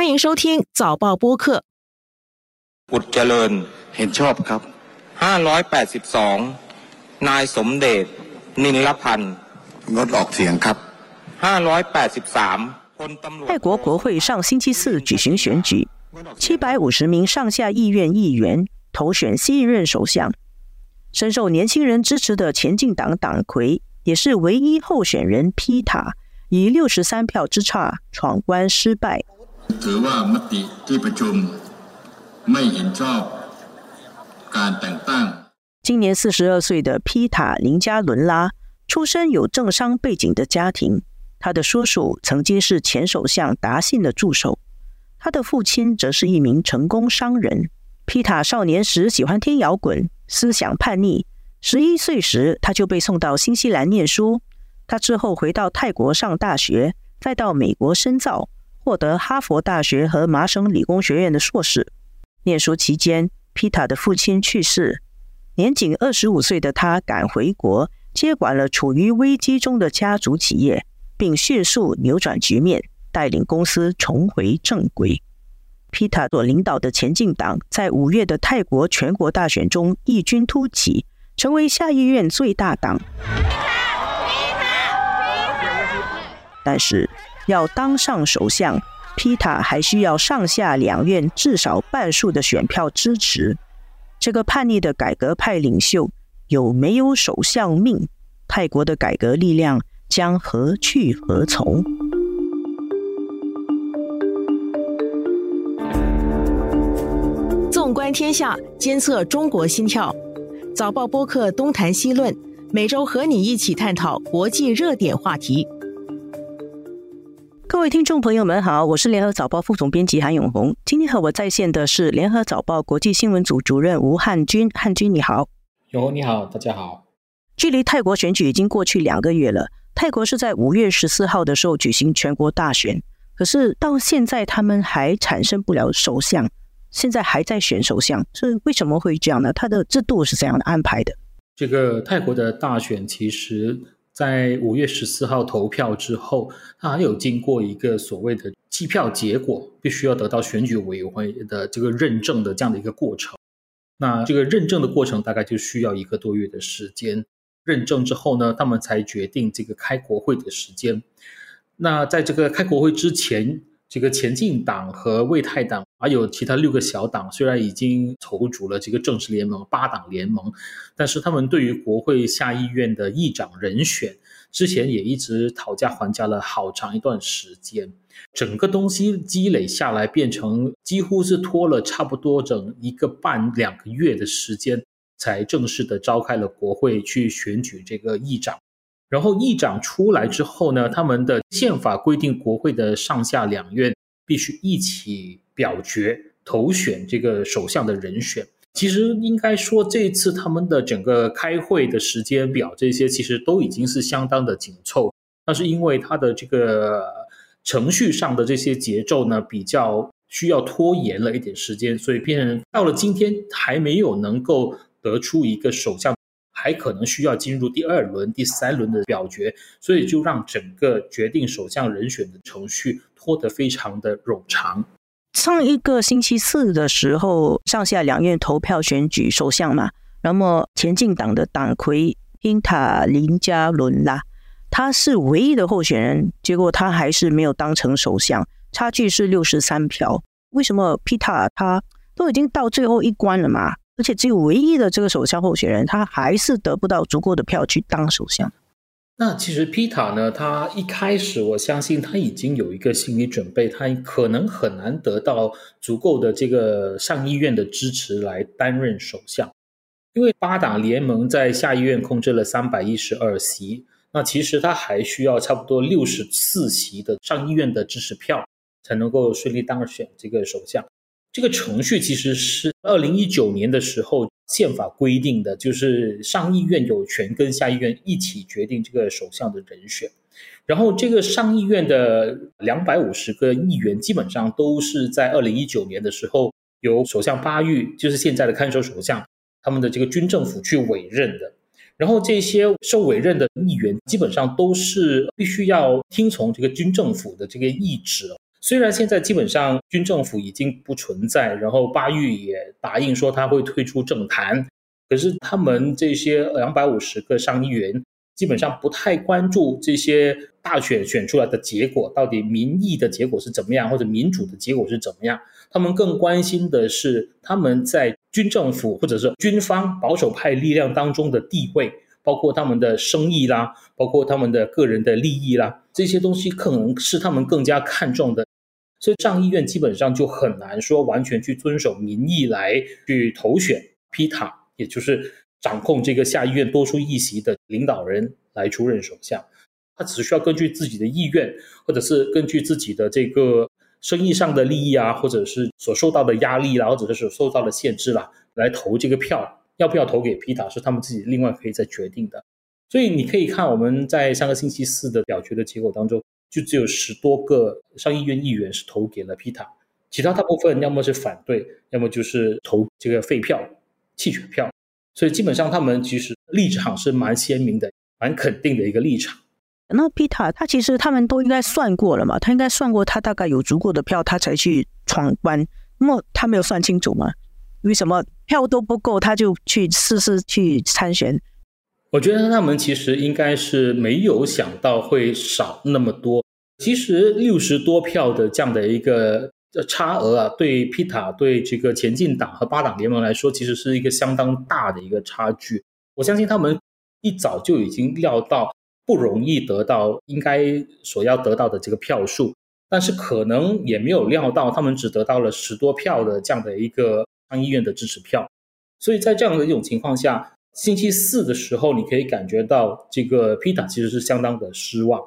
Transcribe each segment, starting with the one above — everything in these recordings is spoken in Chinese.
欢迎收听早报播客。อุดเจริญ เห็นชอบครับ ห้าร้อยแปดสิบสองนายสมเด็จ นินลพันธ์ งดออกเสียงครับ ห้าร้อยแปดสิบสามพลตำรวจ 泰国国会上星期四举行选举，七百五十名上下议院议员投选新一任首相。深受年轻人支持的前进党党魁，也是唯一候选人皮塔，以六十三票之差闯关失败。 ถือว่ามติที่ประชุมไม่เห็นชอบการแต่งตั้ง 今年四十二岁的皮塔林加伦拉，出身有政商背景的家庭。他的叔叔曾经是前首相达信的助手，他的父亲则是一名成功商人。皮塔少年时喜欢听摇滚，思想叛逆。十一岁时，他就被送到新西兰念书。他之后回到泰国上大学，再到美国深造， 获得哈佛大学和麻省理工学院的硕士。念书期间，皮塔的父亲去世，年仅二十五岁的他赶回国，接管了处于危机中的家族企业，并迅速扭转局面，带领公司重回正轨。皮塔所领导的前进党在五月的泰国全国大选中异军突起，成为下议院最大党。但是，要当上首相，皮塔还需要上下两院至少半数的选票支持。这个叛逆的改革派领袖有没有首相命？泰国的改革力量将何去何从？纵观天下，监测中国心跳。早报播客东谈西论，每周和你一起探讨国际热点话题。各位听众朋友们好，我是联合早报副总编辑韩永红。今天和我在线的是联合早报国际新闻组主任吴汉军，汉军你好。永红你好，大家好。距离泰国选举已经过去两个月了，泰国是在五月十四号的时候举行全国大选，可是到现在他们还产生不了首相，现在还在选首相，是为什么会这样呢？它的制度是怎样的安排的？这个泰国的大选其实。在五月十四号投票之后，它还有经过一个所谓的计票结果，必须要得到选举委员会的这个认证的这样的一个过程。那这个认证的过程大概就需要一个多月的时间。认证之后呢，他们才决定这个开国会的时间。那在这个开国会之前，这个前进党和卫泰党还有其他六个小党，虽然已经筹组了这个正式联盟八党联盟，但是他们对于国会下议院的议长人选，之前也一直讨价还价了好长一段时间。整个东西积累下来，变成几乎是拖了差不多整一个半两个月的时间，才正式的召开了国会去选举这个议长。然后议长出来之后呢，他们的宪法规定，国会的上下两院必须一起表决投选这个首相的人选。其实应该说，这次他们的整个开会的时间表，这些其实都已经是相当的紧凑。但是因为他的这个程序上的这些节奏呢，比较需要拖延了一点时间，所以变成到了今天还没有能够得出一个首相。还可能需要进入第二轮、第三轮的表决，所以就让整个决定首相人选的程序拖得非常的冗长。上一个星期四的时候，上下两院投票选举首相嘛，那么前进党的党魁英塔林加伦拉，他是唯一的候选人，结果他还是没有当成首相，差距是六十三票。为什么皮塔他都已经到最后一关了嘛？而且只有唯一的这个首相候选人，他还是得不到足够的票去当首相。那其实皮塔呢，他一开始我相信他已经有一个心理准备，他可能很难得到足够的这个上议院的支持来担任首相，因为八党联盟在下议院控制了三百一十二席，那其实他还需要差不多六十四席的上议院的支持票，才能够顺利当选这个首相。这个程序其实是二零一九年的时候宪法规定的，就是上议院有权跟下议院一起决定这个首相的人选。然后这个上议院的两百五十个议员基本上都是在二零一九年的时候由首相巴育，就是现在的看守首相，他们的这个军政府去委任的。然后这些受委任的议员基本上都是必须要听从这个军政府的这个意志。虽然现在基本上军政府已经不存在，然后巴育也答应说他会退出政坛，可是他们这些两百五十个上议员基本上不太关注这些大选选出来的结果到底民意的结果是怎么样，或者民主的结果是怎么样。他们更关心的是他们在军政府或者是军方保守派力量当中的地位。包括他们的生意啦，包括他们的个人的利益啦，这些东西可能是他们更加看重的，所以上议院基本上就很难说完全去遵守民意来去投选皮塔，也就是掌控这个下议院多数议席的领导人来出任首相。他只需要根据自己的意愿，或者是根据自己的这个生意上的利益啊，或者是所受到的压力啦，或者是所受到的限制啦，来投这个票。要不要投给皮塔是他们自己另外可以再决定的，所以你可以看我们在上个星期四的表决的结果当中，就只有十多个上议院议员是投给了皮塔，其他大部分要么是反对，要么就是投这个废票、弃权票，所以基本上他们其实立场是蛮鲜明的、蛮肯定的一个立场。那皮塔他其实他们都应该算过了嘛，他应该算过他大概有足够的票，他才去闯关，那么他没有算清楚吗？为什么票都不够，他就去试试去参选？我觉得他们其实应该是没有想到会少那么多。其实六十多票的这样的一个差额啊，对皮塔、对这个前进党和八党联盟来说，其实是一个相当大的一个差距。我相信他们一早就已经料到不容易得到应该所要得到的这个票数，但是可能也没有料到他们只得到了十多票的这样的一个。上议院的支持票，所以在这样的一种情况下，星期四的时候，你可以感觉到这个皮塔其实是相当的失望。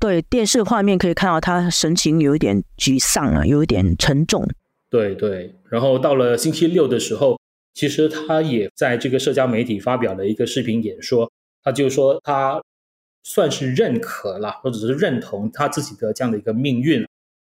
对，电视画面可以看到他神情有一点沮丧啊，有一点沉重。对对，然后到了星期六的时候，其实他也在这个社交媒体发表了一个视频演说，他就说他算是认可了，或者是认同他自己的这样的一个命运。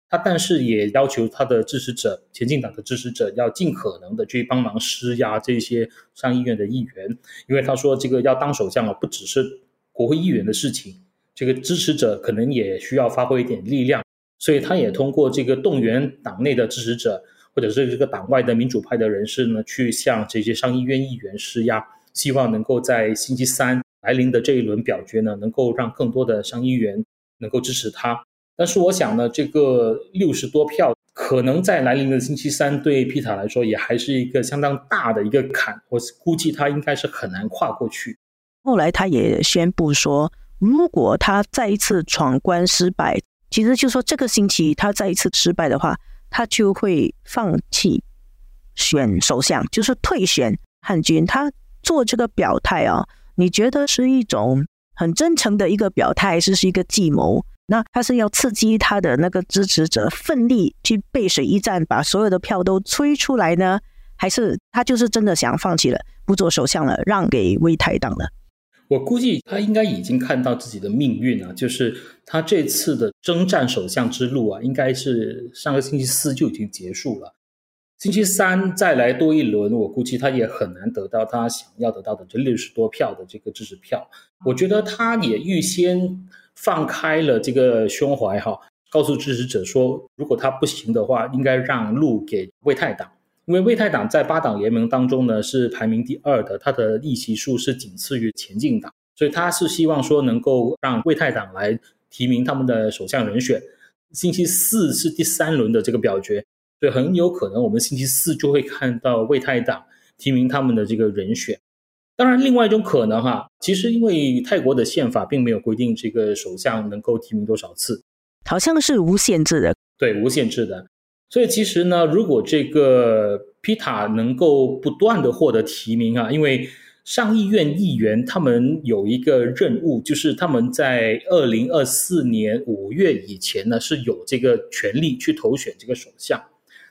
他但是也要求他的支持者，前进党的支持者要尽可能的去帮忙施压这些上议院的议员，因为他说这个要当首相啊，不只是国会议员的事情，这个支持者可能也需要发挥一点力量，所以他也通过这个动员党内的支持者，或者是这个党外的民主派的人士呢，去向这些上议院议员施压，希望能够在星期三来临的这一轮表决呢，能够让更多的上议员能够支持他。但是我想呢，这个六十多票可能在来临的星期三，对皮塔来说也还是一个相当大的一个坎。我估计他应该是很难跨过去。后来他也宣布说，如果他再一次闯关失败，其实就说这个星期他再一次失败的话，他就会放弃选首相，就是退选汉军。他做这个表态啊，你觉得是一种很真诚的一个表态，还是是一个计谋？那他是要刺激他的那个支持者奋力去背水一战，把所有的票都吹出来呢？还是他就是真的想放弃了，不做首相了，让给魏泰党了？我估计他应该已经看到自己的命运了，就是他这次的征战首相之路啊，应该是上个星期四就已经结束了。星期三再来多一轮，我估计他也很难得到他想要得到的这六十多票的这个支持票。我觉得他也预先。放开了这个胸怀哈，告诉支持者说，如果他不行的话，应该让路给魏泰党，因为魏泰党在八党联盟当中呢是排名第二的，他的议席数是仅次于前进党，所以他是希望说能够让魏泰党来提名他们的首相人选。星期四是第三轮的这个表决，所以很有可能我们星期四就会看到魏泰党提名他们的这个人选。当然，另外一种可能哈，其实因为泰国的宪法并没有规定这个首相能够提名多少次，好像是无限制的。对，无限制的。所以其实呢，如果这个皮塔能够不断的获得提名啊，因为上议院议员他们有一个任务，就是他们在二零二四年五月以前呢是有这个权利去投选这个首相，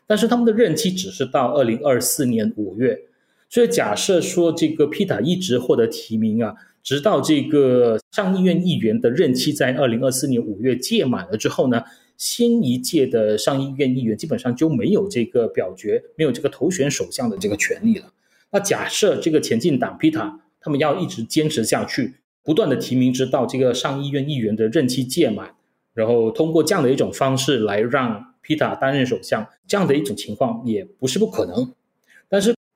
但是他们的任期只是到二零二四年五月。所以假设说这个皮塔一直获得提名啊，直到这个上议院议员的任期在二零二四年五月届满了之后呢，新一届的上议院议员基本上就没有这个表决、没有这个投选首相的这个权利了。那假设这个前进党皮塔他们要一直坚持下去，不断的提名，直到这个上议院议员的任期届满，然后通过这样的一种方式来让。皮塔担任首相这样的一种情况也不是不可能。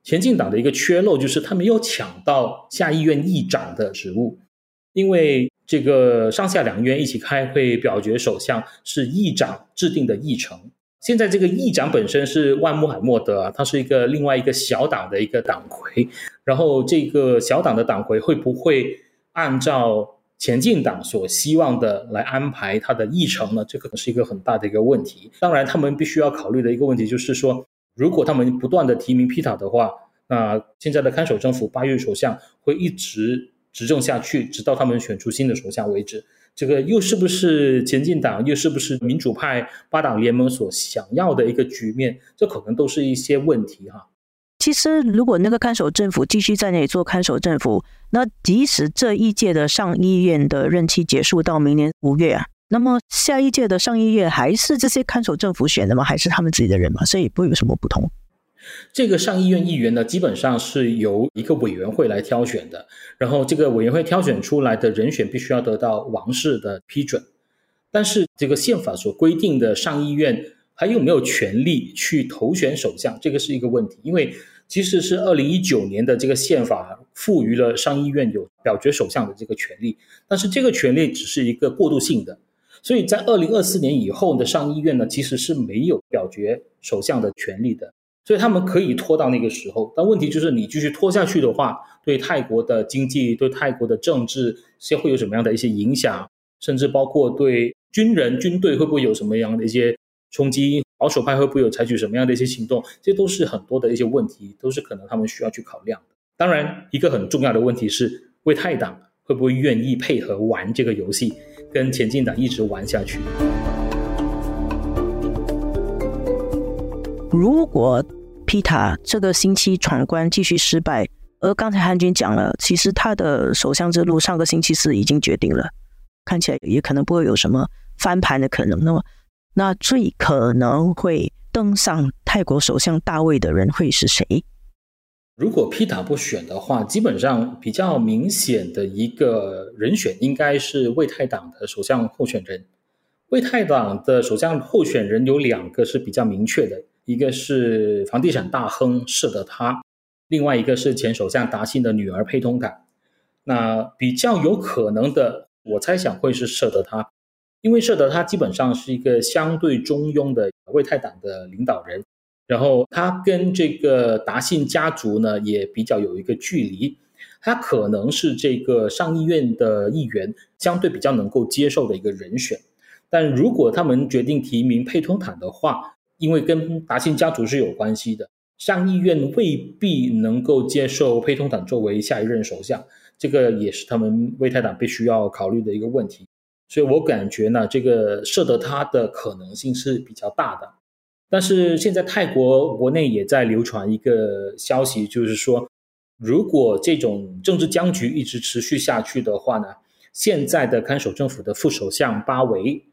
前进党的一个缺漏就是他没有抢到下议院议长的职务，因为这个上下两院一起开会表决首相是议长制定的议程。现在这个议长本身是万穆罕默德啊，他是一个另外一个小党的一个党魁，然后这个小党的党魁会不会按照前进党所希望的来安排他的议程呢？这可能是一个很大的一个问题。当然，他们必须要考虑的一个问题就是说，如果他们不断的提名皮塔的话，那现在的看守政府八月首相会一直执政下去，直到他们选出新的首相为止。这个又是不是前进党，又是不是民主派八党联盟所想要的一个局面？这可能都是一些问题哈。其实，如果那个看守政府继续在那里做看守政府，那即使这一届的上议院的任期结束到明年五月啊，那么下一届的上议院还是这些看守政府选的吗？还是他们自己的人吗？所以不会有什么不同。这个上议院议员呢，基本上是由一个委员会来挑选的，然后这个委员会挑选出来的人选必须要得到王室的批准。但是这个宪法所规定的上议院还有没有权利去投选首相，这个是一个问题。因为其实是二零一九年的这个宪法赋予了上议院有表决首相的这个权利，但是这个权利只是一个过渡性的，所以在二零二四年以后的上议院呢，其实是没有表决首相的权利的。所以他们可以拖到那个时候，但问题就是你继续拖下去的话，对泰国的经济、对泰国的政治，些会有什么样的一些影响？甚至包括对军人、军队会不会有什么样的一些冲击？保守派会不会有采取什么样的一些行动？这些都是很多的一些问题，都是可能他们需要去考量的。当然，一个很重要的问题是，为泰党会不会愿意配合玩这个游戏，跟前进党一直玩下去？如果皮塔这个星期闯关继续失败，而刚才汉军讲了，其实他的首相之路上个星期四已经决定了，看起来也可能不会有什么翻盘的可能。那么，那最可能会登上泰国首相大位的人会是谁？如果 P 塔不选的话，基本上比较明显的一个人选应该是为泰党的首相候选人。为泰党的首相候选人有两个是比较明确的。一个是房地产大亨舍德他，另外一个是前首相达信的女儿佩通坦。那比较有可能的，我猜想会是舍德他，因为舍德他基本上是一个相对中庸的为泰党的领导人，然后他跟这个达信家族呢也比较有一个距离，他可能是这个上议院的议员相对比较能够接受的一个人选。但如果他们决定提名佩通坦的话，因为跟达信家族是有关系的，上议院未必能够接受佩通坦作为下一任首相，这个也是他们为泰党必须要考虑的一个问题。所以我感觉呢，这个设得他的可能性是比较大的。但是现在泰国国内也在流传一个消息，就是说，如果这种政治僵局一直持续下去的话呢，现在的看守政府的副首相巴维。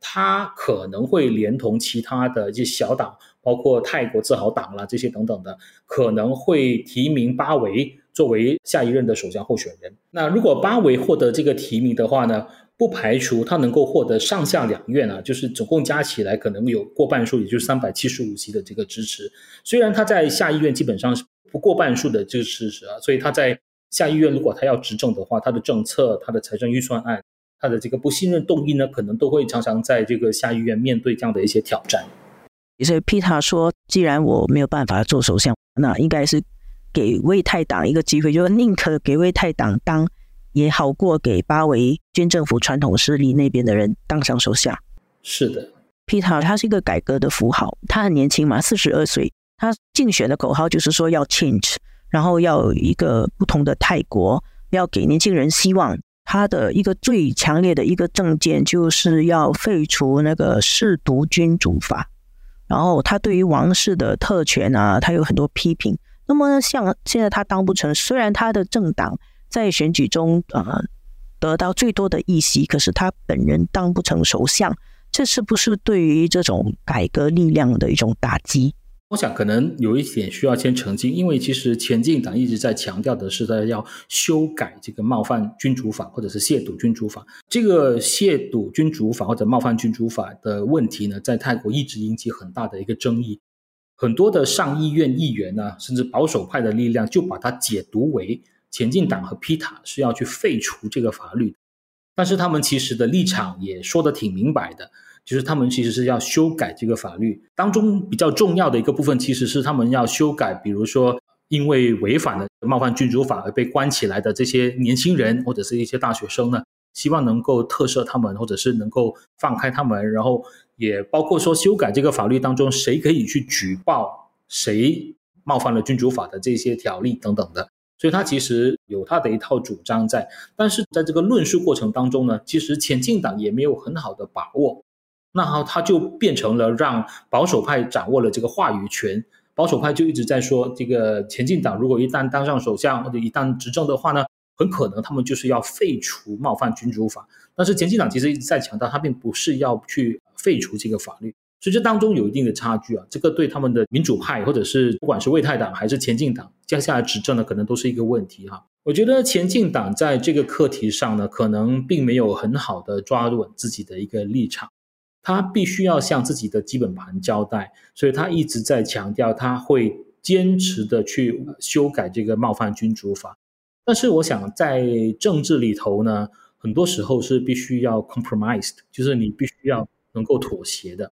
他可能会连同其他的一些小党，包括泰国自豪党啦这些等等的，可能会提名巴维作为下一任的首相候选人。那如果巴维获得这个提名的话呢，不排除他能够获得上下两院啊，就是总共加起来可能有过半数，也就是三百七十五席的这个支持。虽然他在下议院基本上是不过半数的这个支持啊，所以他在下议院如果他要执政的话，他的政策、他的财政预算案。他的这个不信任动议呢，可能都会常常在这个下议院面对这样的一些挑战。所以皮塔说，既然我没有办法做首相，那应该是给魏泰党一个机会，就是宁可给魏泰党当，也好过给巴维军政府传统势力那边的人当上首相。是的，皮塔他是一个改革的符号，他很年轻嘛，四十二岁，他竞选的口号就是说要 change，然后要有一个不同的泰国，要给年轻人希望。他的一个最强烈的一个政见就是要废除那个世独君主法，然后他对于王室的特权啊，他有很多批评。那么像现在他当不成，虽然他的政党在选举中啊得到最多的议席，可是他本人当不成首相，这是不是对于这种改革力量的一种打击？我想可能有一点需要先澄清，因为其实前进党一直在强调的是在要修改这个冒犯君主法或者是亵渎君主法。这个亵渎君主法或者冒犯君主法的问题呢，在泰国一直引起很大的一个争议。很多的上议院议员呢，甚至保守派的力量就把它解读为前进党和皮塔是要去废除这个法律，但是他们其实的立场也说得挺明白的。就是他们其实是要修改这个法律当中比较重要的一个部分，其实是他们要修改，比如说因为违反了冒犯君主法而被关起来的这些年轻人或者是一些大学生呢，希望能够特赦他们，或者是能够放开他们，然后也包括说修改这个法律当中谁可以去举报谁冒犯了君主法的这些条例等等的，所以他其实有他的一套主张在，但是在这个论述过程当中呢，其实前进党也没有很好的把握。那好他就变成了让保守派掌握了这个话语权，保守派就一直在说，这个前进党如果一旦当上首相或者一旦执政的话呢，很可能他们就是要废除冒犯君主法。但是前进党其实一直在强调，他并不是要去废除这个法律，所以这当中有一定的差距啊。这个对他们的民主派或者是不管是卫泰党还是前进党接下来执政呢，可能都是一个问题哈。我觉得前进党在这个课题上呢，可能并没有很好的抓稳自己的一个立场。他必须要向自己的基本盘交代，所以他一直在强调他会坚持的去修改这个冒犯君主法。但是我想在政治里头呢，很多时候是必须要 compromised，就是你必须要能够妥协的。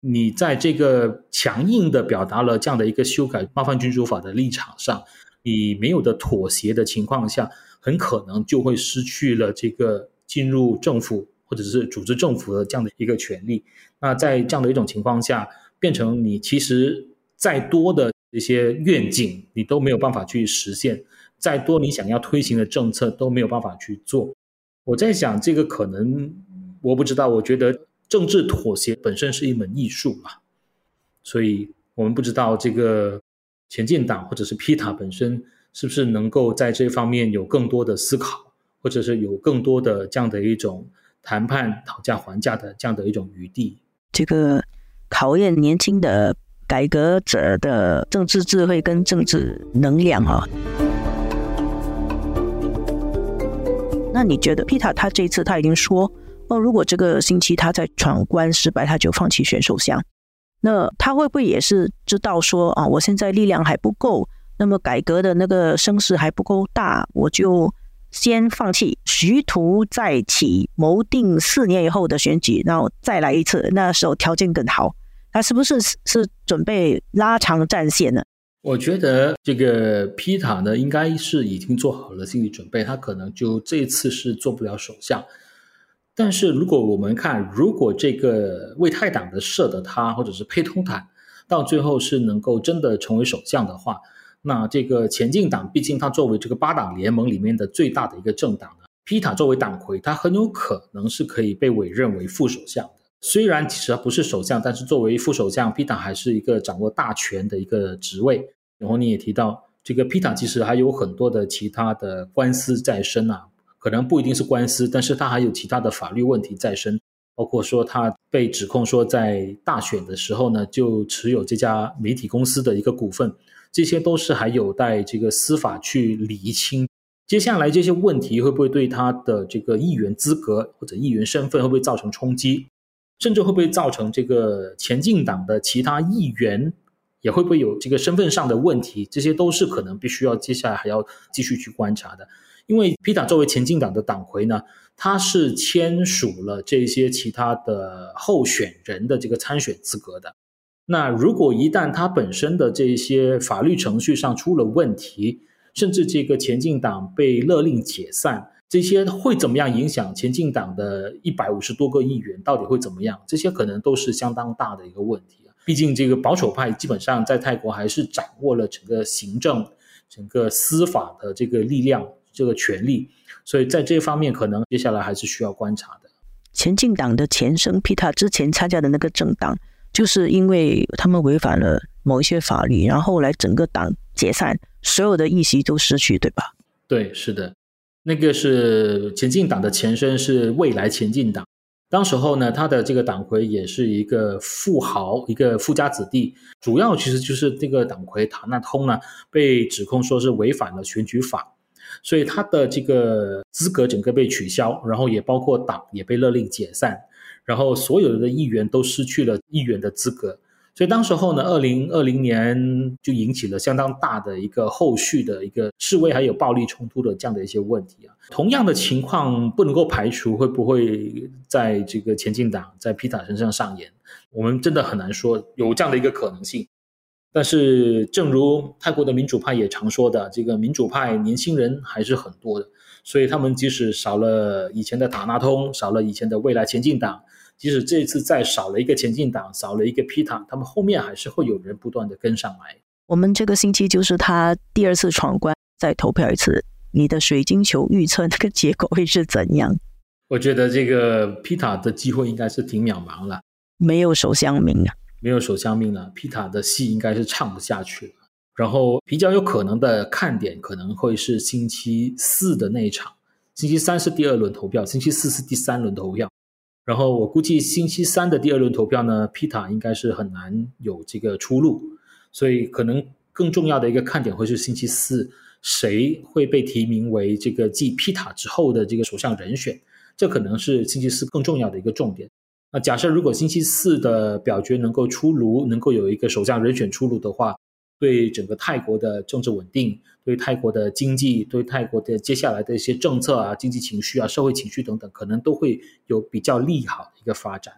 你在这个强硬的表达了这样的一个修改冒犯君主法的立场上，你没有的妥协的情况下，很可能就会失去了这个进入政府。或者是组织政府的这样的一个权利，那在这样的一种情况下，变成你其实再多的一些愿景，你都没有办法去实现；再多你想要推行的政策都没有办法去做。我在想，这个可能我不知道。我觉得政治妥协本身是一门艺术嘛，所以我们不知道这个前进党或者是皮塔本身是不是能够在这方面有更多的思考，或者是有更多的这样的一种。谈判、讨价还价的这样的一种余地，这个考验年轻的改革者的政治智慧跟政治能量啊。那你觉得皮塔他这一次他已经说哦，如果这个星期他在闯关失败，他就放弃选首相。那他会不会也是知道说啊，我现在力量还不够，那么改革的那个声势还不够大，我就。先放弃，徐图再起，谋定四年以后的选举，然后再来一次，那时候条件更好。他是不是是准备拉长战线呢？我觉得这个皮塔呢，应该是已经做好了心理准备，他可能就这次是做不了首相。但是如果我们看，如果这个魏泰党的设的他，或者是佩通坦，到最后是能够真的成为首相的话。那这个前进党，毕竟他作为这个八党联盟里面的最大的一个政党呢，皮塔作为党魁，他很有可能是可以被委任为副首相的。虽然其实他不是首相，但是作为副首相，皮塔还是一个掌握大权的一个职位。然后你也提到，这个皮塔其实还有很多的其他的官司在身啊，可能不一定是官司，但是他还有其他的法律问题在身，包括说他被指控说在大选的时候呢，就持有这家媒体公司的一个股份。这些都是还有待这个司法去厘清。接下来这些问题会不会对他的这个议员资格或者议员身份会不会造成冲击？甚至会不会造成这个前进党的其他议员也会不会有这个身份上的问题？这些都是可能必须要接下来还要继续去观察的。因为皮塔作为前进党的党魁呢，他是签署了这些其他的候选人的这个参选资格的。那如果一旦他本身的这些法律程序上出了问题，甚至这个前进党被勒令解散，这些会怎么样影响前进党的一百五十多个议员？到底会怎么样？这些可能都是相当大的一个问题啊。毕竟这个保守派基本上在泰国还是掌握了整个行政、整个司法的这个力量、这个权利，所以在这方面可能接下来还是需要观察的。前进党的前身皮塔之前参加的那个政党。就是因为他们违反了某一些法律，然后来整个党解散，所有的议席都失去，对吧？对，是的，那个是前进党的前身是未来前进党，当时候呢，他的这个党魁也是一个富豪，一个富家子弟。主要其实就是这个党魁塔纳通呢，被指控说是违反了选举法，所以他的这个资格整个被取消，然后也包括党也被勒令解散，然后所有的议员都失去了议员的资格。所以当时候呢，二零二零年就引起了相当大的一个后续的一个示威还有暴力冲突的这样的一些问题啊。同样的情况不能够排除会不会在这个前进党在皮塔身上上演，我们真的很难说有这样的一个可能性。但是正如泰国的民主派也常说的，这个民主派年轻人还是很多的，所以他们即使少了以前的塔纳通，少了以前的未来前进党。即使这次再少了一个前进党，少了一个皮塔，他们后面还是会有人不断的跟上来。我们这个星期就是他第二次闯关，再投票一次。你的水晶球预测那个结果会是怎样？我觉得这个皮塔的机会应该是挺渺茫了，没有首相名啊，没有首相命了，皮塔的戏应该是唱不下去了。然后比较有可能的看点可能会是星期四的那一场，星期三是第二轮投票，星期四是第三轮投票。然后我估计星期三的第二轮投票呢，皮塔应该是很难有这个出路，所以可能更重要的一个看点会是星期四谁会被提名为这个继皮塔之后的这个首相人选，这可能是星期四更重要的一个重点。那假设如果星期四的表决能够出炉，能够有一个首相人选出炉的话。对整个泰国的政治稳定，对泰国的经济，对泰国的接下来的一些政策啊、经济情绪啊、社会情绪等等，可能都会有比较利好的一个发展。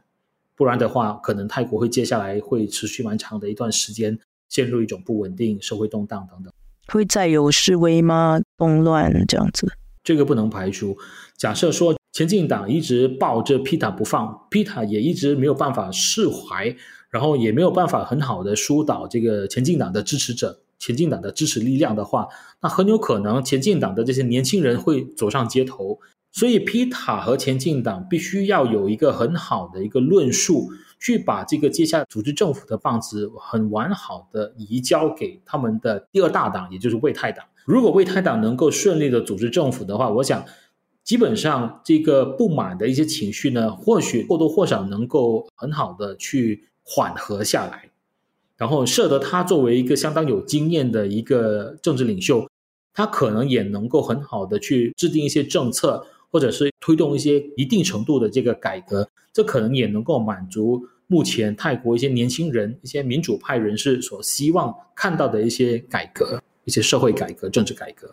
不然的话，可能泰国会接下来会持续蛮长的一段时间陷入一种不稳定、社会动荡等等。会再有示威吗？动乱这样子？这个不能排除。假设说前进党一直抱着皮塔不放，皮塔也一直没有办法释怀。然后也没有办法很好的疏导这个前进党的支持者、前进党的支持力量的话，那很有可能前进党的这些年轻人会走上街头。所以，皮塔和前进党必须要有一个很好的一个论述，去把这个接下来组织政府的棒子很完好的移交给他们的第二大党，也就是卫泰党。如果卫泰党能够顺利的组织政府的话，我想基本上这个不满的一些情绪呢，或许或多或少能够很好的去。缓和下来，然后舍得他作为一个相当有经验的一个政治领袖，他可能也能够很好的去制定一些政策，或者是推动一些一定程度的这个改革，这可能也能够满足目前泰国一些年轻人、一些民主派人士所希望看到的一些改革、一些社会改革、政治改革。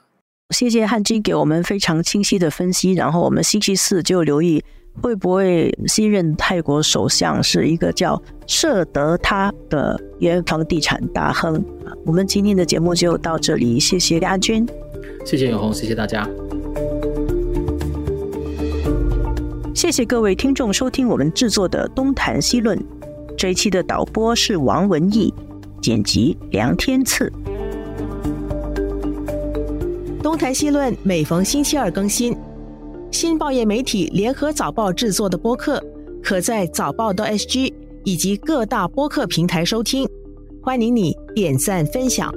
谢谢汉金给我们非常清晰的分析，然后我们星期四就留意。会不会新任泰国首相是一个叫舍德他的原房地产大亨啊？我们今天的节目就到这里，谢谢阿军，谢谢永红，谢谢大家，谢谢各位听众收听我们制作的《东谈西论》这一期的导播是王文义，剪辑梁天赐，《东谈西论》每逢星期二更新。新报业媒体联合早报制作的播客，可在早报的 SG 以及各大播客平台收听。欢迎你点赞分享。